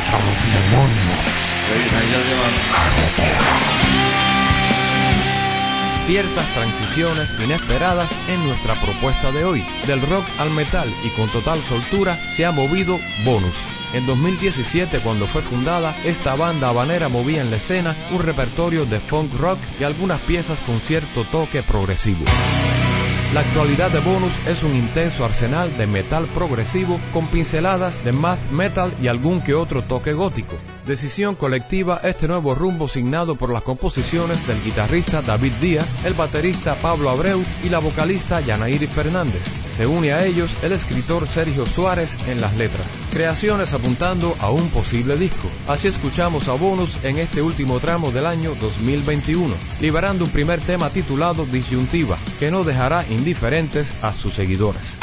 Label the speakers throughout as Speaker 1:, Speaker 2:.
Speaker 1: contra los demonios.
Speaker 2: Ciertas transiciones inesperadas en nuestra propuesta de hoy. Del rock al metal y con total soltura se ha movido Bonus. En 2017, cuando fue fundada, esta banda habanera movía en la escena un repertorio de funk rock y algunas piezas con cierto toque progresivo. La actualidad de Bonus es un intenso arsenal de metal progresivo con pinceladas de math metal y algún que otro toque gótico. Decisión colectiva este nuevo rumbo signado por las composiciones del guitarrista David Díaz, el baterista Pablo Abreu y la vocalista Yanairi Fernández. Se une a ellos el escritor Sergio Suárez en las letras. Creaciones apuntando a un posible disco. Así escuchamos a Bonus en este último tramo del año 2021, liberando un primer tema titulado Disyuntiva, que no dejará indiferentes a sus seguidores.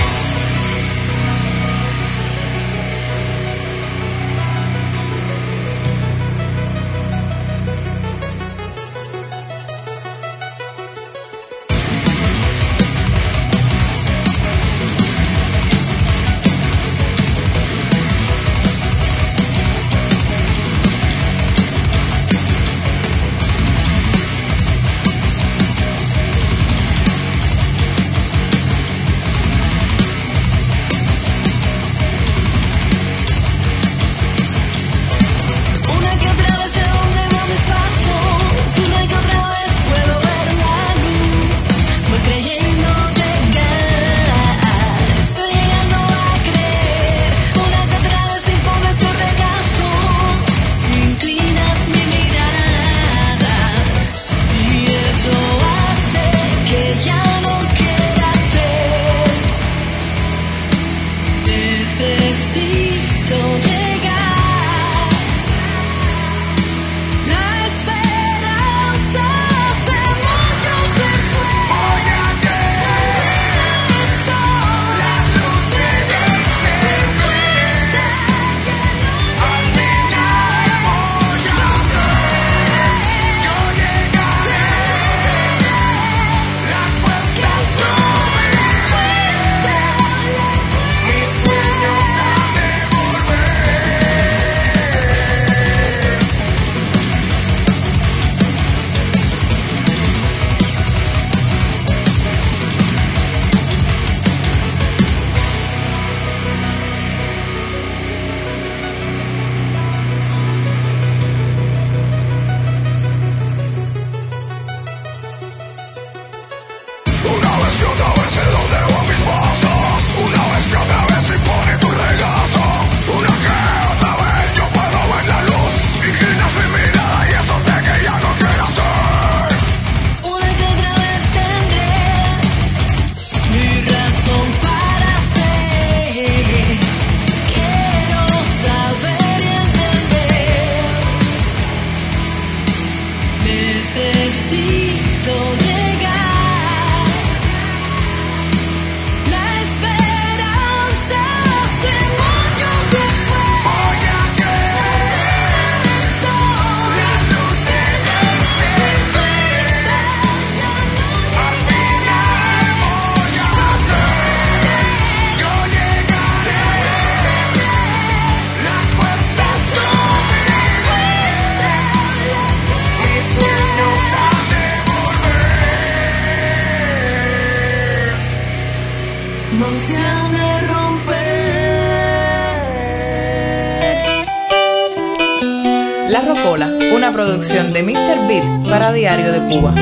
Speaker 3: Producción de Mr. Beat para Diario de Cuba.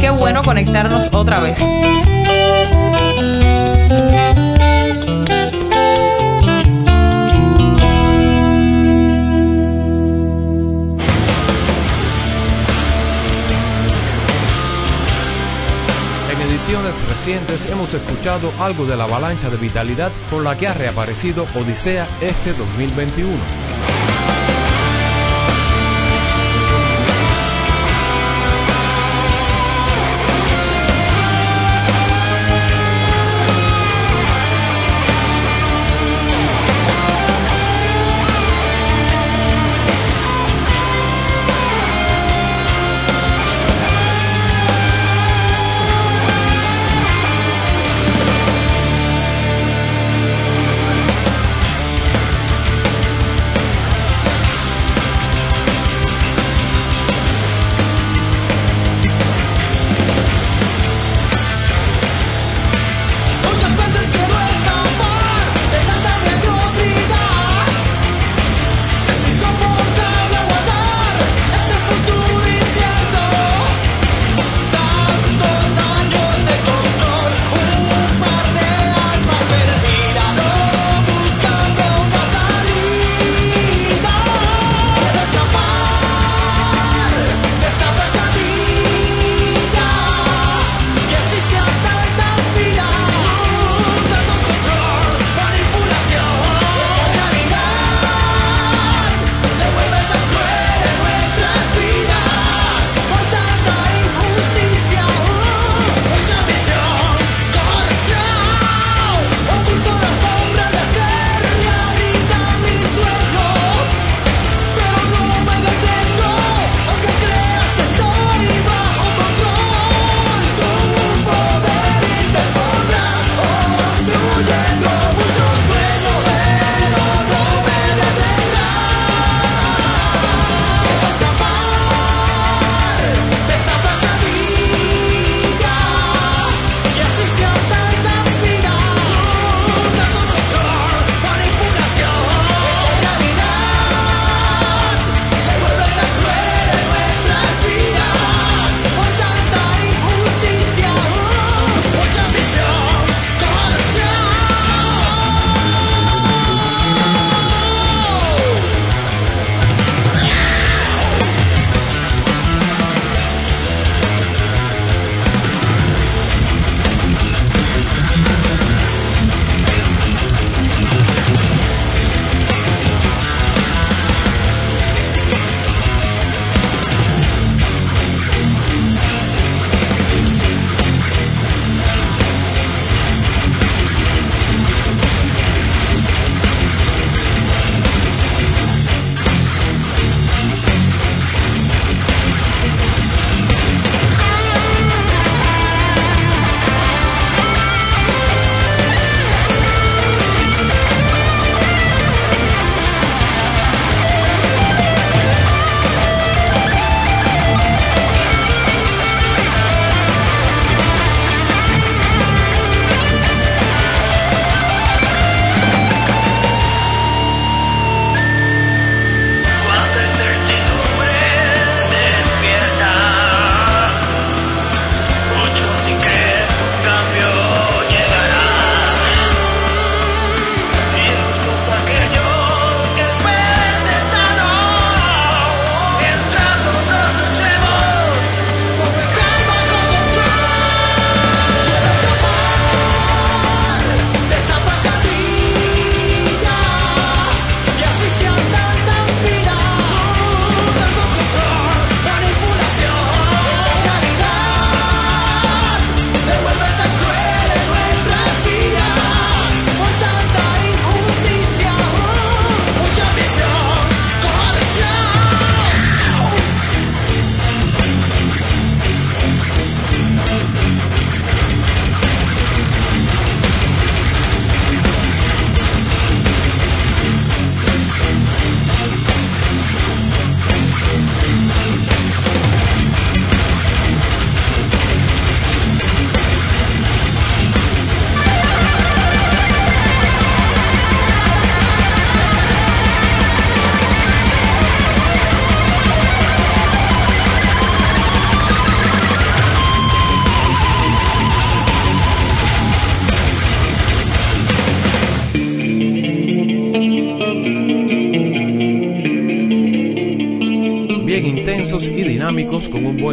Speaker 3: Qué bueno conectarnos otra vez.
Speaker 2: Recientes hemos escuchado algo de la avalancha de vitalidad con la que ha reaparecido Odisea este 2021.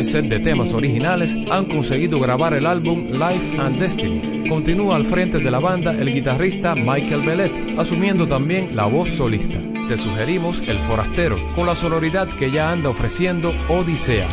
Speaker 4: Set de temas originales han conseguido grabar el álbum Life and Destiny. Continúa al frente de la banda el guitarrista Michael Bellet, asumiendo también la voz solista. Te sugerimos El Forastero, con la sonoridad que ya anda ofreciendo Odisea.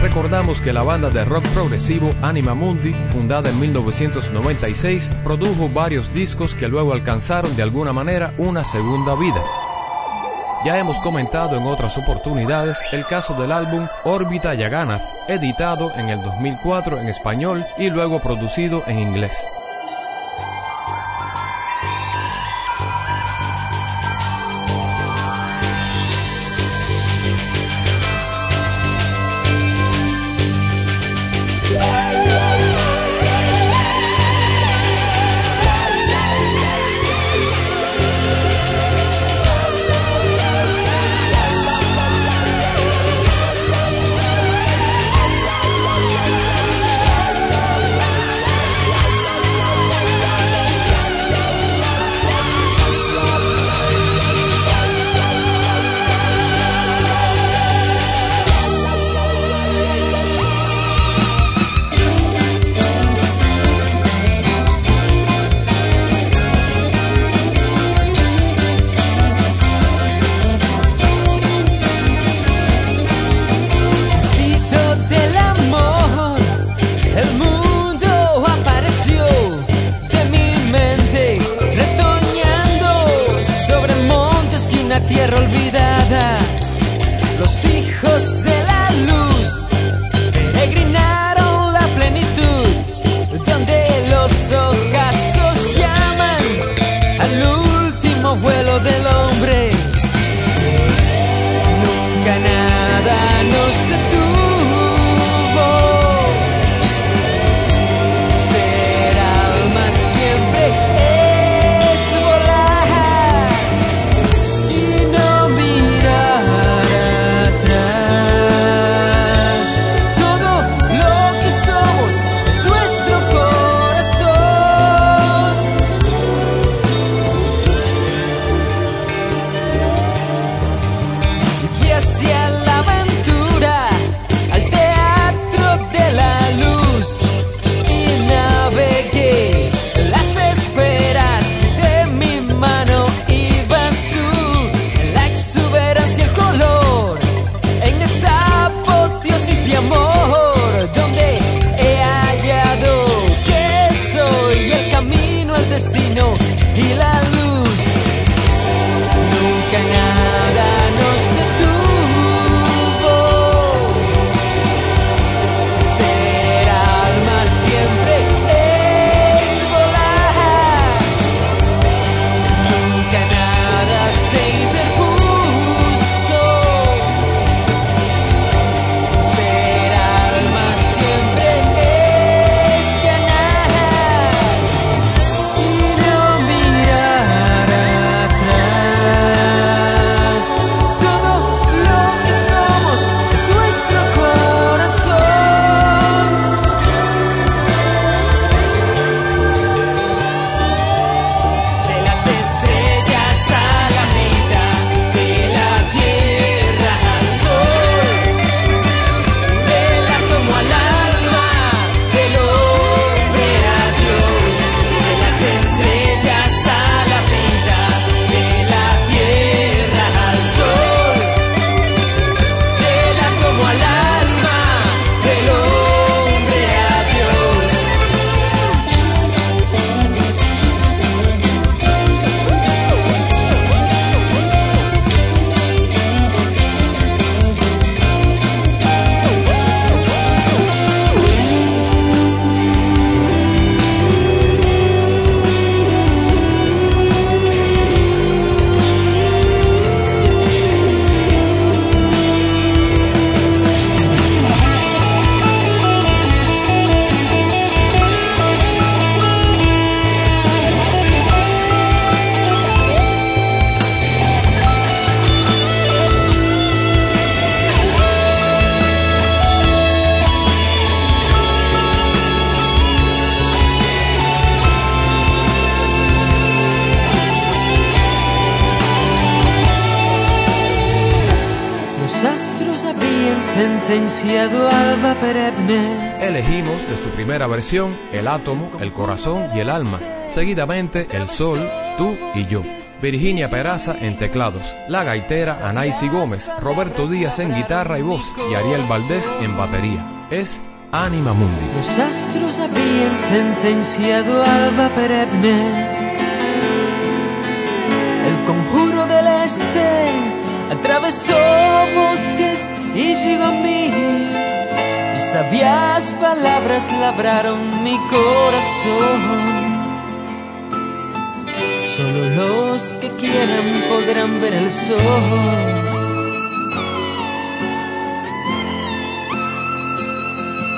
Speaker 5: Recordamos que la banda de rock progresivo Anima Mundi, fundada en 1996, produjo varios discos que luego alcanzaron de alguna manera una segunda vida. Ya hemos comentado en otras oportunidades el caso del álbum Órbita Yaganath, editado en el 2004 en español y luego producido en inglés. Elegimos de su primera versión el átomo, el corazón y el alma, seguidamente el sol, tú y yo.
Speaker 6: Virginia Peraza en teclados, la gaitera Anaisi Gómez, Roberto Díaz en guitarra y voz y Ariel Valdés en batería. Es Anima Mundi.
Speaker 5: Los astros habían sentenciado alba perenne. El conjuro del este atravesó bosques y llegó a mí. Y sabias palabras labraron mi corazón. Solo los que quieran podrán ver el sol.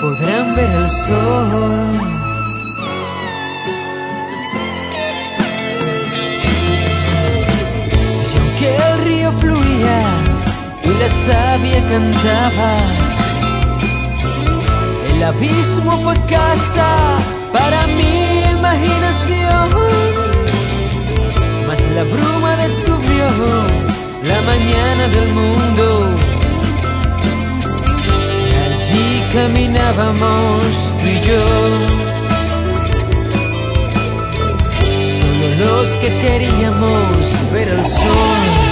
Speaker 5: podrán ver el sol. La savia cantaba, el abismo fue casa para mi imaginación. Mas la bruma descubrió la mañana del mundo Allí caminábamos tú y yo. Solo los que queríamos ver el sol.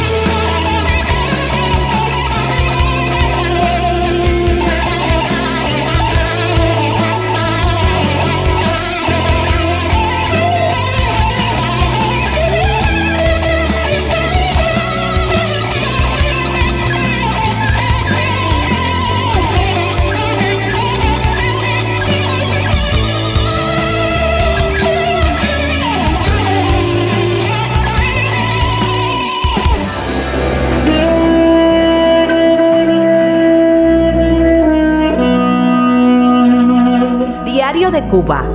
Speaker 3: De Cuba.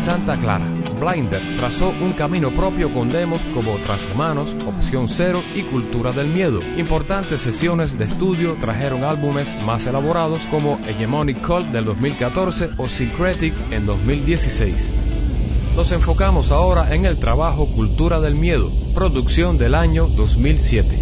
Speaker 6: Santa Clara. Blinder trazó un camino propio con demos como Transhumanos, Opción Cero y Cultura del Miedo. Importantes sesiones de estudio trajeron álbumes más elaborados como Hegemonic Cult del 2014 o Syncretic en 2016. Nos enfocamos ahora en el trabajo Cultura del Miedo, producción del año 2007.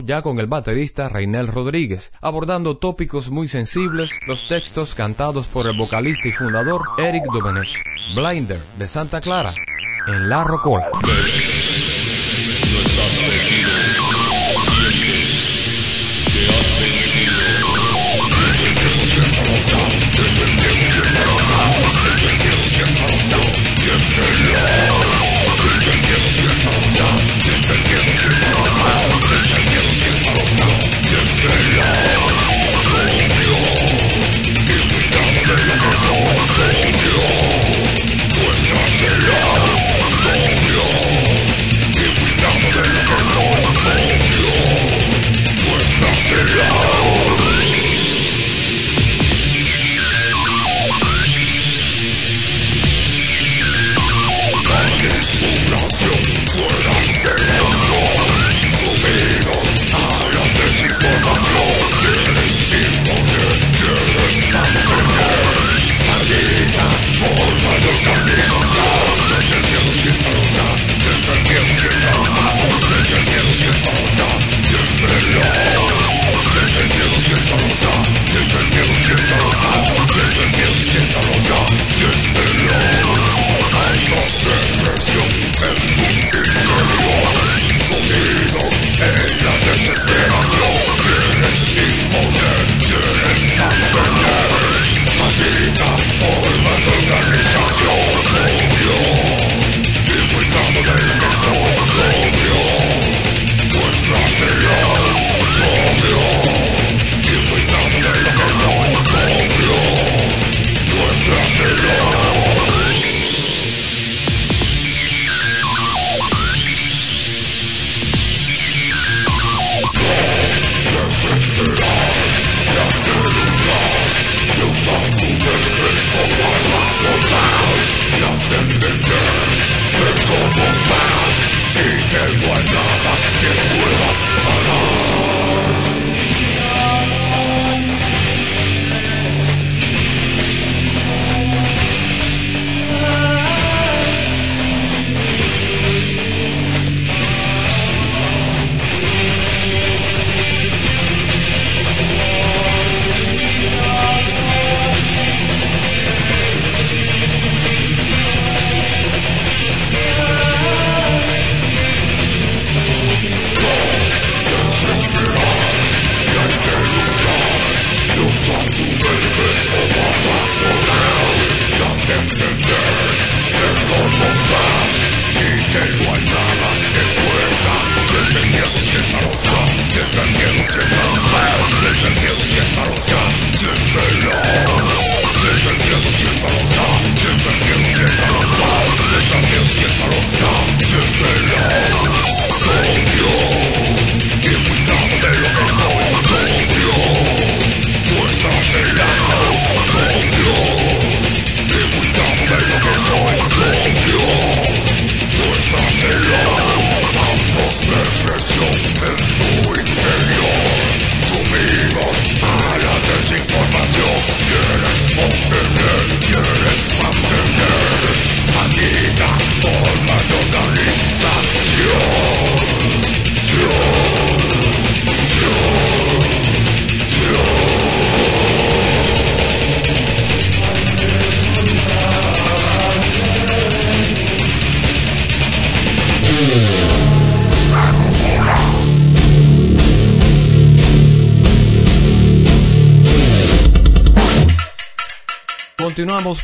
Speaker 6: Ya con el baterista Reinel Rodríguez, abordando tópicos muy sensibles, los textos cantados por el vocalista y fundador Eric Duvenesh, Blinder de Santa Clara, en La Rocola.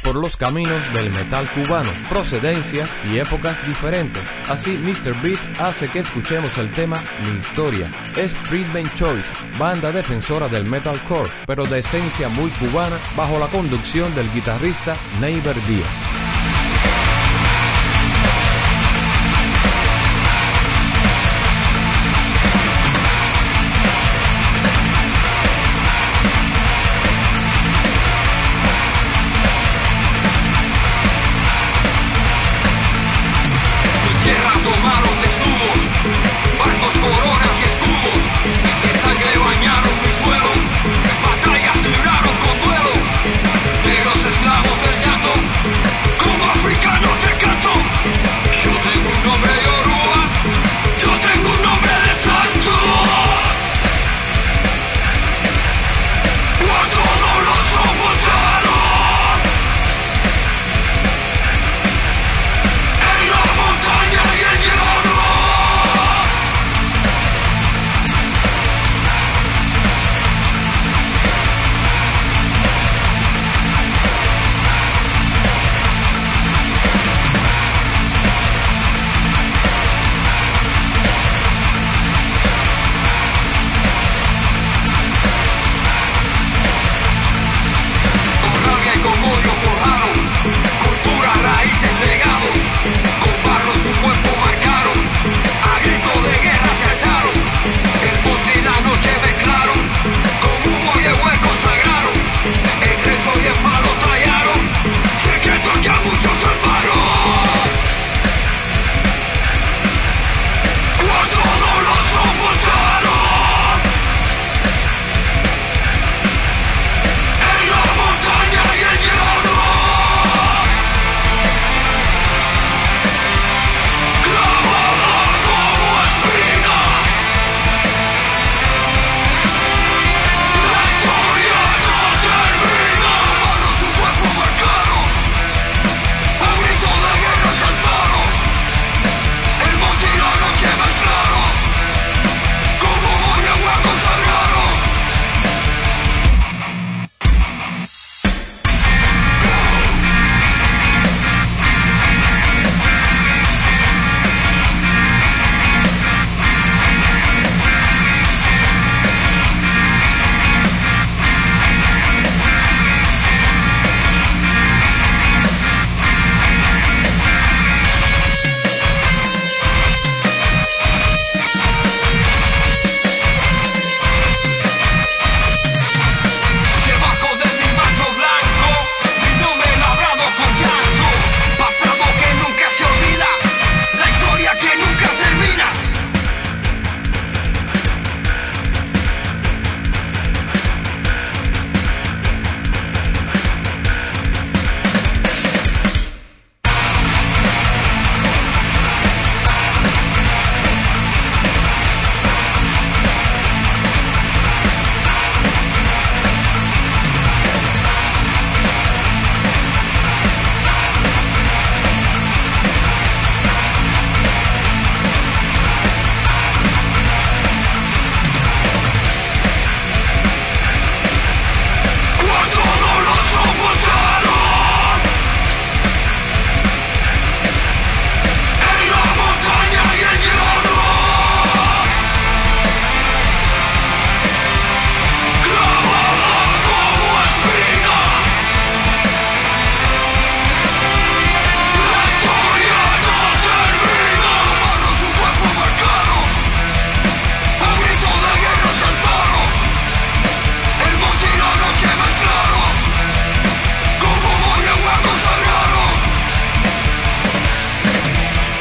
Speaker 6: Por los caminos del metal cubano, procedencias y épocas diferentes. Así, Mr. Beat hace que escuchemos el tema Mi Historia. Es Treatment Choice, banda defensora del metalcore, pero de esencia muy cubana, bajo la conducción del guitarrista Neighbor Díaz.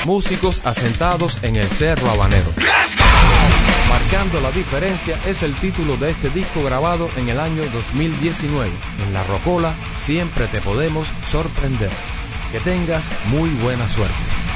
Speaker 6: Músicos asentados en el Cerro Habanero. Marcando la diferencia es el título de este disco grabado en el año 2019. En La Rocola siempre te podemos sorprender. Que tengas muy buena suerte.